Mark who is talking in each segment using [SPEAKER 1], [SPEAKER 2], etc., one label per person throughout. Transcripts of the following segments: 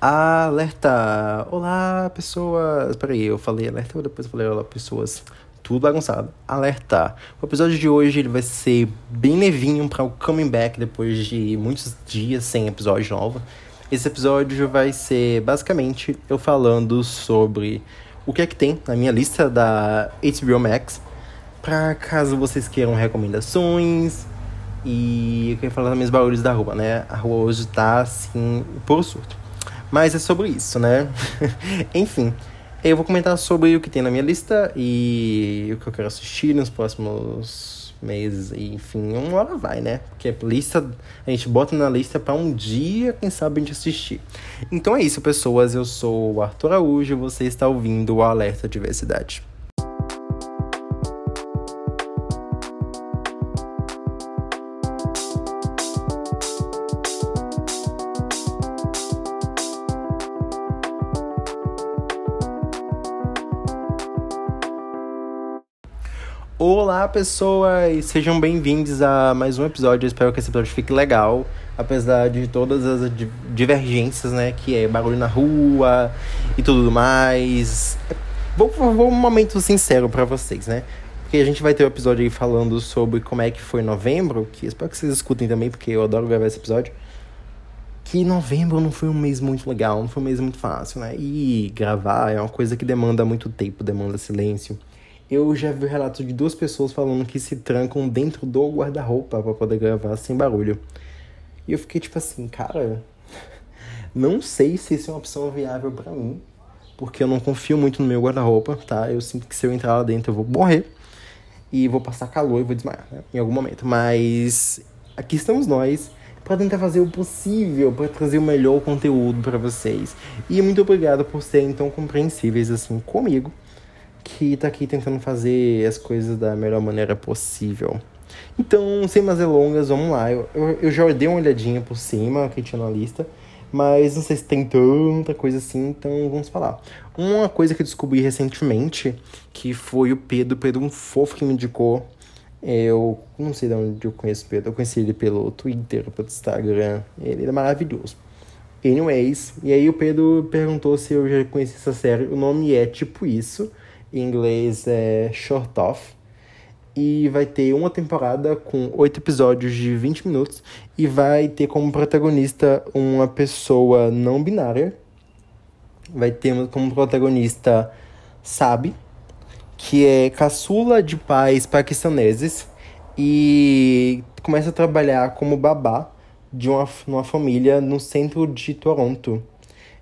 [SPEAKER 1] Alerta! Olá, pessoas! Peraí, eu falei alerta ou depois eu falei olá, pessoas? Tudo bagunçado. Alerta! O episódio de hoje ele vai ser bem levinho para o coming back depois de muitos dias sem episódio novo. Esse episódio vai ser basicamente eu falando sobre o que é que tem na minha lista da HBO Max. Pra caso vocês queiram recomendações, e eu queria falar também os barulhos da rua, né? A rua hoje tá assim, por surto. Mas é sobre isso, né? Enfim, eu vou comentar sobre o que tem na minha lista e o que eu quero assistir nos próximos meses. Enfim, uma hora vai, né? Porque a lista, a gente bota na lista para um dia, quem sabe a gente assistir. Então é isso, pessoas. Eu sou o Arthur Araújo e você está ouvindo o Alerta Diversidade. Olá, pessoas! Sejam bem-vindos a mais um episódio. Eu espero que esse episódio fique legal, apesar de todas as divergências, né? Que é barulho na rua e tudo mais. Vou, vou um momento sincero para vocês, né? Porque a gente vai ter um episódio aí falando sobre como é que foi novembro, que espero que vocês escutem também, porque eu adoro gravar esse episódio. Que novembro não foi um mês muito legal, não foi um mês muito fácil, né? E gravar é uma coisa que demanda muito tempo, demanda silêncio. Eu já vi relatos de duas pessoas falando que se trancam dentro do guarda-roupa para poder gravar sem barulho. E eu fiquei tipo assim, cara, não sei se isso é uma opção viável para mim, porque eu não confio muito no meu guarda-roupa, tá? Eu sinto que se eu entrar lá dentro eu vou morrer e vou passar calor e vou desmaiar, né? Em algum momento. Mas aqui estamos nós para tentar fazer o possível para trazer o melhor conteúdo para vocês. E muito obrigado por serem tão compreensíveis assim comigo que tá aqui tentando fazer as coisas da melhor maneira possível. Então, sem mais delongas, vamos lá. Eu, eu, eu já dei uma olhadinha por cima que tinha na lista, mas não sei se tem tanta coisa assim, então vamos falar. Uma coisa que eu descobri recentemente, que foi o Pedro, Pedro um fofo que me indicou. Eu não sei de onde eu conheço o Pedro, eu conheci ele pelo Twitter, pelo Instagram, ele é maravilhoso. Anyways, e aí o Pedro perguntou se eu já conhecia essa série. O nome é tipo isso em inglês é Short Off. E vai ter uma temporada com oito episódios de 20 minutos. E vai ter como protagonista uma pessoa não binária. Vai ter como protagonista Sabi, que é caçula de pais paquistaneses. E começa a trabalhar como babá de uma, uma família no centro de Toronto.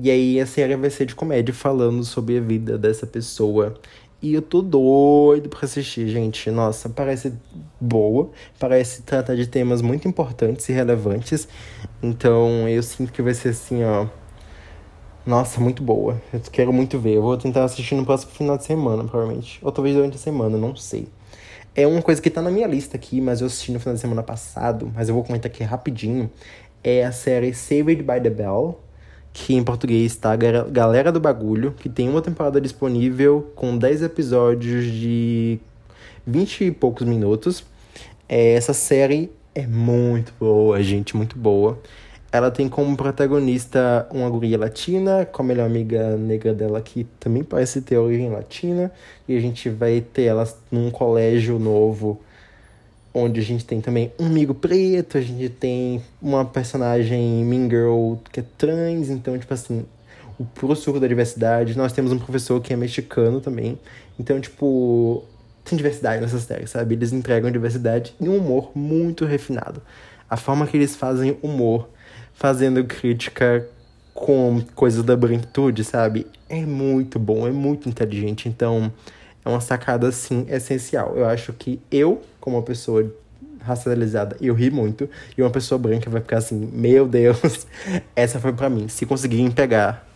[SPEAKER 1] E aí a série vai ser de comédia falando sobre a vida dessa pessoa. E eu tô doido pra assistir, gente. Nossa, parece boa, parece tratar de temas muito importantes e relevantes. Então eu sinto que vai ser assim, ó. Nossa, muito boa. Eu quero muito ver. Eu vou tentar assistir no próximo final de semana, provavelmente. Ou talvez durante a semana, não sei. É uma coisa que tá na minha lista aqui, mas eu assisti no final de semana passado. Mas eu vou comentar aqui rapidinho. É a série Saved by the Bell que em português está Galera do Bagulho, que tem uma temporada disponível com 10 episódios de 20 e poucos minutos. É, essa série é muito boa, gente, muito boa. Ela tem como protagonista uma guria latina, com a melhor amiga negra dela que também parece ter origem latina. E a gente vai ter elas num colégio novo onde a gente tem também um amigo preto, a gente tem uma personagem Mean Girl que é trans, então, tipo assim, o puro da diversidade. Nós temos um professor que é mexicano também, então, tipo, tem diversidade nessas séries, sabe? Eles entregam diversidade e um humor muito refinado. A forma que eles fazem humor, fazendo crítica com coisas da branquitude, sabe? É muito bom, é muito inteligente, então é uma sacada, assim, essencial. Eu acho que eu, como uma pessoa racializada, eu ri muito. E uma pessoa branca vai ficar assim, meu Deus, essa foi para mim. Se conseguirem pegar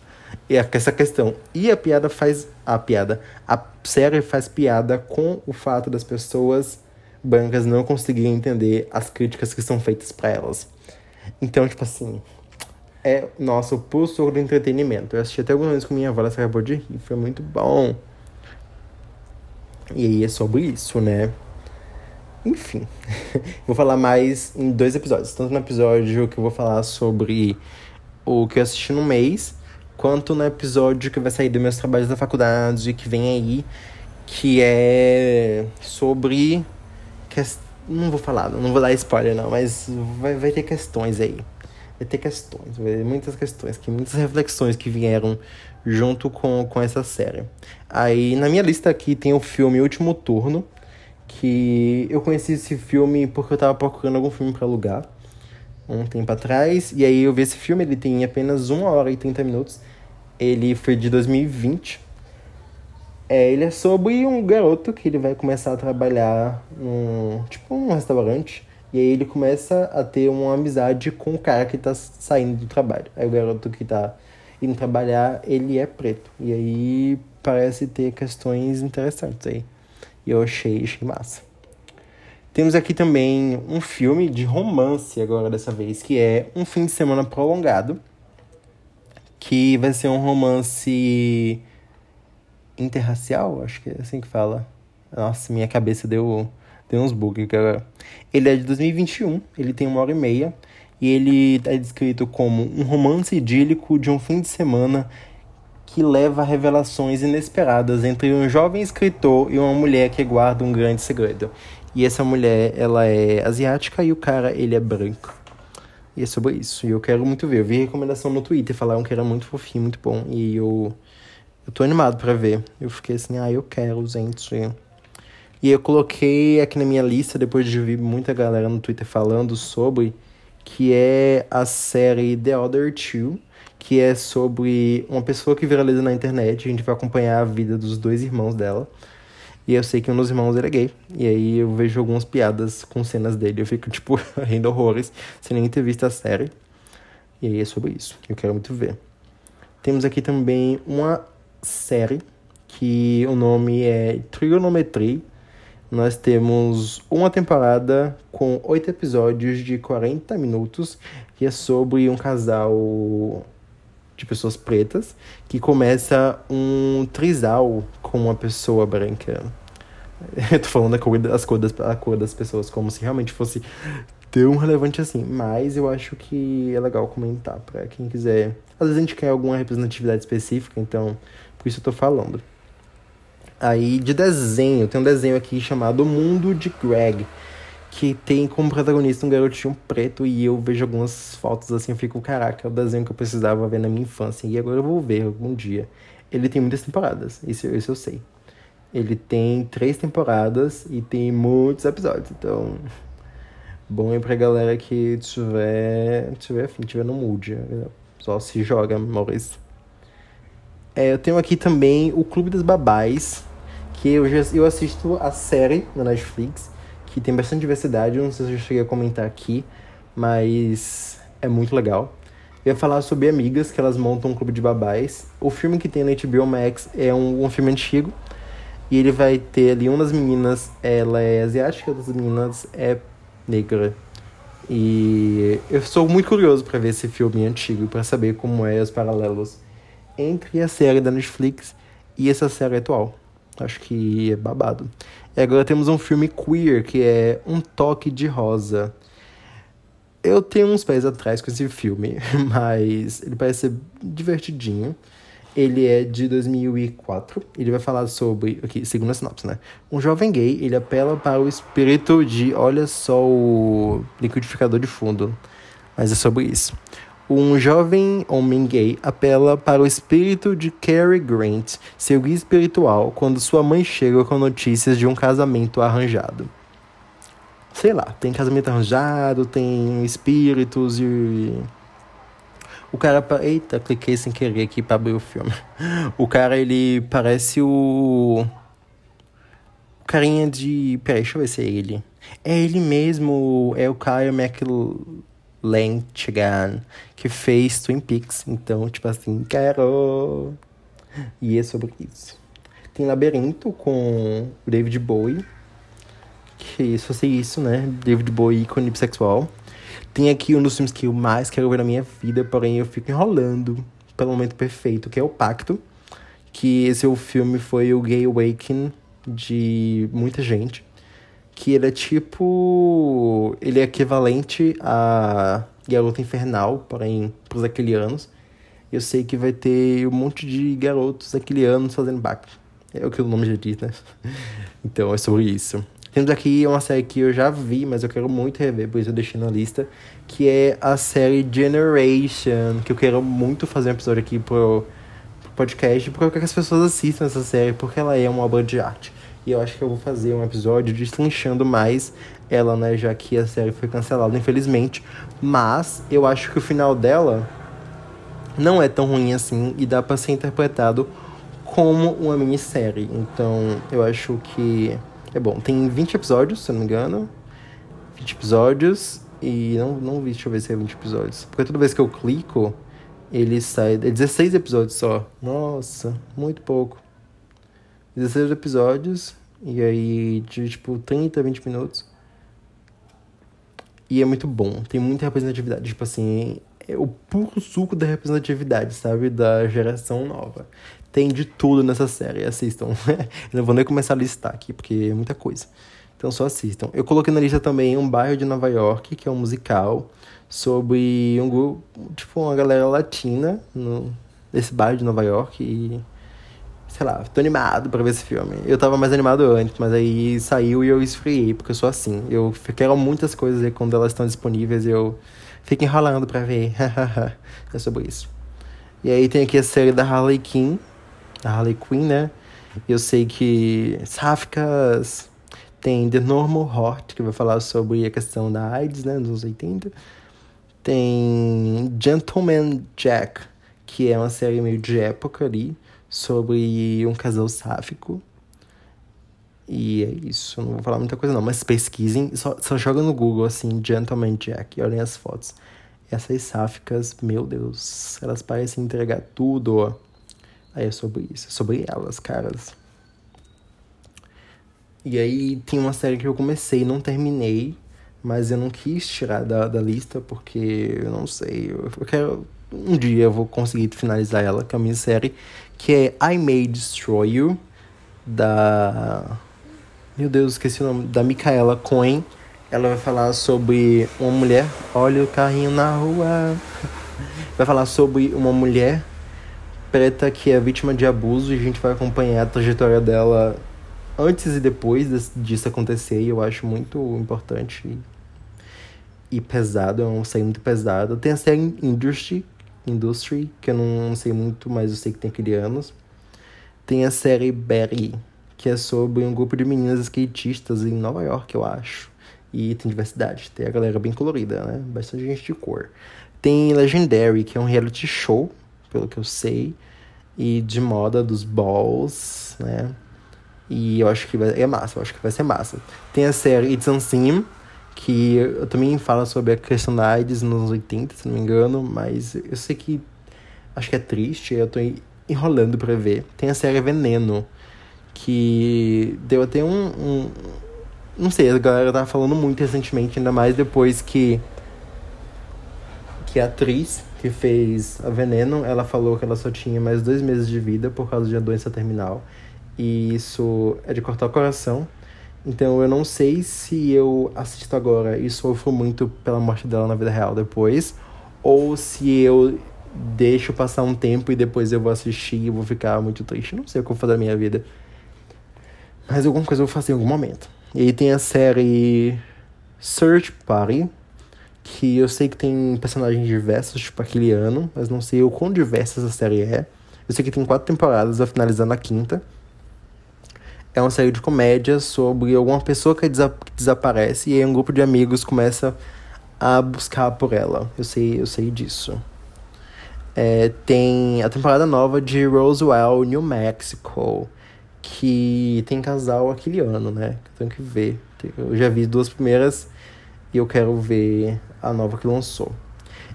[SPEAKER 1] e essa questão. E a piada faz. A piada. A série faz piada com o fato das pessoas brancas não conseguirem entender as críticas que são feitas para elas. Então, tipo assim. É, nossa, o pulso do entretenimento. Eu assisti até algumas vezes com minha avó, ela acabou de rir. Foi muito bom. E aí é sobre isso, né? Enfim, vou falar mais em dois episódios. Tanto no episódio que eu vou falar sobre o que eu assisti no mês, quanto no episódio que vai sair dos meus trabalhos da faculdade, que vem aí, que é sobre. Não vou falar, não vou dar spoiler não, mas vai, vai ter questões aí. Vai ter questões, vai ter muitas questões, que muitas reflexões que vieram junto com, com essa série. Aí na minha lista aqui tem o filme Último Turno, que eu conheci esse filme porque eu tava procurando algum filme para alugar um tempo atrás. E aí eu vi esse filme, ele tem apenas 1 hora e 30 minutos. Ele foi de 2020. É, ele é sobre um garoto que ele vai começar a trabalhar num, tipo, um restaurante. E aí ele começa a ter uma amizade com o cara que tá saindo do trabalho. Aí o garoto que tá indo trabalhar, ele é preto. E aí parece ter questões interessantes aí. E eu achei, achei massa. Temos aqui também um filme de romance agora dessa vez, que é Um Fim de Semana Prolongado, que vai ser um romance interracial, acho que é assim que fala. Nossa, minha cabeça deu, deu uns bugs. Ele é de 2021, ele tem uma hora e meia, e ele é descrito como um romance idílico de um fim de semana que leva a revelações inesperadas entre um jovem escritor e uma mulher que guarda um grande segredo. E essa mulher, ela é asiática e o cara, ele é branco. E é sobre isso. E eu quero muito ver. Eu vi recomendação no Twitter, falaram que era muito fofinho, muito bom. E eu, eu tô animado para ver. Eu fiquei assim, ah, eu quero, gente. E eu coloquei aqui na minha lista, depois de ver muita galera no Twitter falando sobre, que é a série The Other Two, que é sobre uma pessoa que viraliza na internet. A gente vai acompanhar a vida dos dois irmãos dela. E eu sei que um dos irmãos era gay. E aí eu vejo algumas piadas com cenas dele. Eu fico, tipo, rindo horrores, sem nem ter visto a série. E aí é sobre isso. Eu quero muito ver. Temos aqui também uma série que o nome é Trigonometry. Nós temos uma temporada com oito episódios de 40 minutos, que é sobre um casal de pessoas pretas que começa um trisal com uma pessoa branca. Eu tô falando a cor, das, a cor das pessoas como se realmente fosse tão relevante assim. Mas eu acho que é legal comentar para quem quiser. Às vezes a gente quer alguma representatividade específica, então por isso eu tô falando. Aí de desenho, tem um desenho aqui chamado Mundo de Greg que tem como protagonista um garotinho preto e eu vejo algumas fotos assim, eu fico, caraca, é o desenho que eu precisava ver na minha infância e agora eu vou ver algum dia. Ele tem muitas temporadas, isso, isso eu sei. Ele tem três temporadas e tem muitos episódios, então bom é pra galera que tiver, tiver afim, tiver no mood, só se joga, Maurício. É, eu tenho aqui também o Clube das Babais, que eu, já, eu assisto a série na Netflix, que tem bastante diversidade. Não sei se eu cheguei a comentar aqui, mas é muito legal. Eu ia falar sobre amigas que elas montam um clube de babás. O filme que tem na HBO Max é um, um filme antigo. E ele vai ter ali uma das meninas, ela é asiática, outra das meninas é negra. E eu sou muito curioso para ver esse filme antigo, para saber como é os paralelos entre a série da Netflix e essa série atual. Acho que é babado. E agora temos um filme queer, que é Um Toque de Rosa. Eu tenho uns pés atrás com esse filme, mas ele parece ser divertidinho. Ele é de 2004. Ele vai falar sobre, aqui, segundo a sinopse, né? Um jovem gay, ele apela para o espírito de, olha só o liquidificador de fundo. Mas é sobre isso um jovem homem gay apela para o espírito de Cary Grant, seu guia espiritual, quando sua mãe chega com notícias de um casamento arranjado. Sei lá, tem casamento arranjado, tem espíritos e. O cara. Eita, cliquei sem querer aqui para abrir o filme. O cara, ele parece o. O carinha de. Peraí, deixa eu ver se é ele. É ele mesmo, é o Kyle McLeod. Lentgan, que fez Twin Peaks. Então, tipo assim, quero. E é sobre isso. Tem Labirinto com David Bowie. Que só sei isso, né? David Bowie, ícone bissexual. Tem aqui um dos filmes que eu mais quero ver na minha vida, porém eu fico enrolando pelo momento perfeito, que é o Pacto. Que esse o filme foi o Gay Awakening de muita gente que ele é tipo. Ele é equivalente a Garota Infernal, porém, pros aquelianos. Eu sei que vai ter um monte de garotos aquilianos fazendo back. É o que o nome já diz, né? Então é sobre isso. Temos aqui uma série que eu já vi, mas eu quero muito rever, por isso eu deixei na lista, que é a série Generation, que eu quero muito fazer um episódio aqui pro, pro podcast, porque eu quero que as pessoas assistam essa série, porque ela é uma obra de arte. E eu acho que eu vou fazer um episódio destrinchando mais ela, né, já que a série foi cancelada, infelizmente. Mas eu acho que o final dela não é tão ruim assim e dá para ser interpretado como uma minissérie. Então, eu acho que é bom. Tem 20 episódios, se eu não me engano. 20 episódios e não não vi, deixa eu ver se é 20 episódios. Porque toda vez que eu clico, ele sai, é 16 episódios só. Nossa, muito pouco. 16 episódios e aí de tipo 30, 20 minutos. E é muito bom, tem muita representatividade, tipo assim, é o puro suco da representatividade, sabe? Da geração nova. Tem de tudo nessa série, assistam. Não vou nem começar a listar aqui, porque é muita coisa. Então só assistam. Eu coloquei na lista também Um Bairro de Nova York, que é um musical sobre um grupo, tipo, uma galera latina no, nesse bairro de Nova York e sei lá, tô animado pra ver esse filme. Eu tava mais animado antes, mas aí saiu e eu esfriei, porque eu sou assim. Eu quero muitas coisas e quando elas estão disponíveis eu fico enrolando pra ver. é sobre isso. E aí tem aqui a série da Harley Quinn, da Harley Quinn, né? Eu sei que Sáficas tem The Normal Heart, que vai falar sobre a questão da AIDS, né, nos anos 80. Tem Gentleman Jack, que é uma série meio de época ali, sobre um casal sáfico. E é isso, não vou falar muita coisa não, mas pesquisem, só, só joga no Google assim, Gentleman Jack, e olhem as fotos. Essas sáficas, meu Deus, elas parecem entregar tudo. Aí é sobre isso, é sobre elas, caras. E aí tem uma série que eu comecei não terminei, mas eu não quis tirar da, da lista porque eu não sei, eu, eu quero um dia eu vou conseguir finalizar ela, que é a minha série, que é I May Destroy You, da. Meu Deus, esqueci o nome. Da Micaela Cohen. Ela vai falar sobre uma mulher. Olha o carrinho na rua. Vai falar sobre uma mulher preta que é vítima de abuso e a gente vai acompanhar a trajetória dela antes e depois disso acontecer. E eu acho muito importante e pesado. É uma série muito. Tem a série Industry, Industry, que eu não sei muito, mas eu sei que tem aquele anos. Tem a série Berry, que é sobre um grupo de meninas skatistas em Nova York, eu acho. E tem diversidade, tem a galera bem colorida, né? Bastante gente de cor. Tem Legendary, que é um reality show, pelo que eu sei, e de moda dos balls, né? E eu acho que vai, é massa, eu acho que vai ser massa. Tem a série It's Unseen, que eu também fala sobre a questão da AIDS nos anos 80, se não me engano, mas eu sei que acho que é triste, eu tô enrolando pra ver. Tem a série Veneno, que deu até um, um não sei, a galera tava falando muito recentemente, ainda mais depois que que a atriz que fez a Veneno, ela falou que ela só tinha mais dois meses de vida por causa de uma doença terminal. E isso é de cortar o coração. Então eu não sei se eu assisto agora e sofro muito pela morte dela na vida real depois, ou se eu deixo passar um tempo e depois eu vou assistir e vou ficar muito triste. Não sei o que eu vou fazer da minha vida. Mas alguma coisa eu vou fazer em algum momento. E aí tem a série Search Party, que eu sei que tem personagens diversos, tipo aquele ano, mas não sei o quão diversa essa série é. Eu sei que tem quatro temporadas, vai finalizar na quinta é uma série de comédia sobre alguma pessoa que, desa que desaparece e aí um grupo de amigos começa a buscar por ela. Eu sei, eu sei disso. É, tem a temporada nova de Roswell, New Mexico, que tem casal aquele ano, né? Tenho que ver. Eu já vi duas primeiras e eu quero ver a nova que lançou.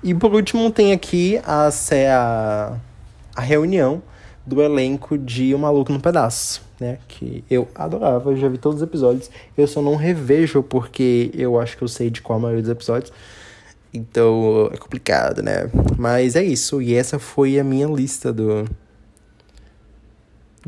[SPEAKER 1] E por último tem aqui a, a, a reunião do elenco de O Maluco no Pedaço, né? Que eu adorava, já vi todos os episódios. Eu só não revejo porque eu acho que eu sei de qual a maioria dos episódios. Então é complicado, né? Mas é isso. E essa foi a minha lista do.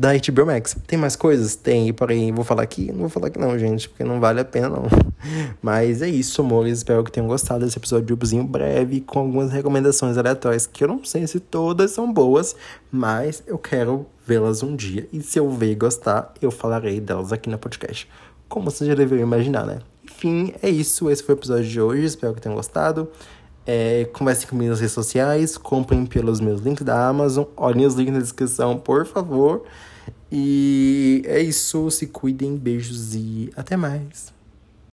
[SPEAKER 1] Da HBO Max. Tem mais coisas? Tem, porém, vou falar aqui? Não vou falar aqui não, gente, porque não vale a pena não. Mas é isso, amores. Espero que tenham gostado desse episódiozinho breve, com algumas recomendações aleatórias, que eu não sei se todas são boas, mas eu quero vê-las um dia. E se eu ver e gostar, eu falarei delas aqui no podcast. Como você já deveriam imaginar, né? Enfim, é isso. Esse foi o episódio de hoje. Espero que tenham gostado. É, conversem comigo nas redes sociais, comprem pelos meus links da Amazon, olhem os links na descrição, por favor. E é isso, se cuidem, beijos e até mais.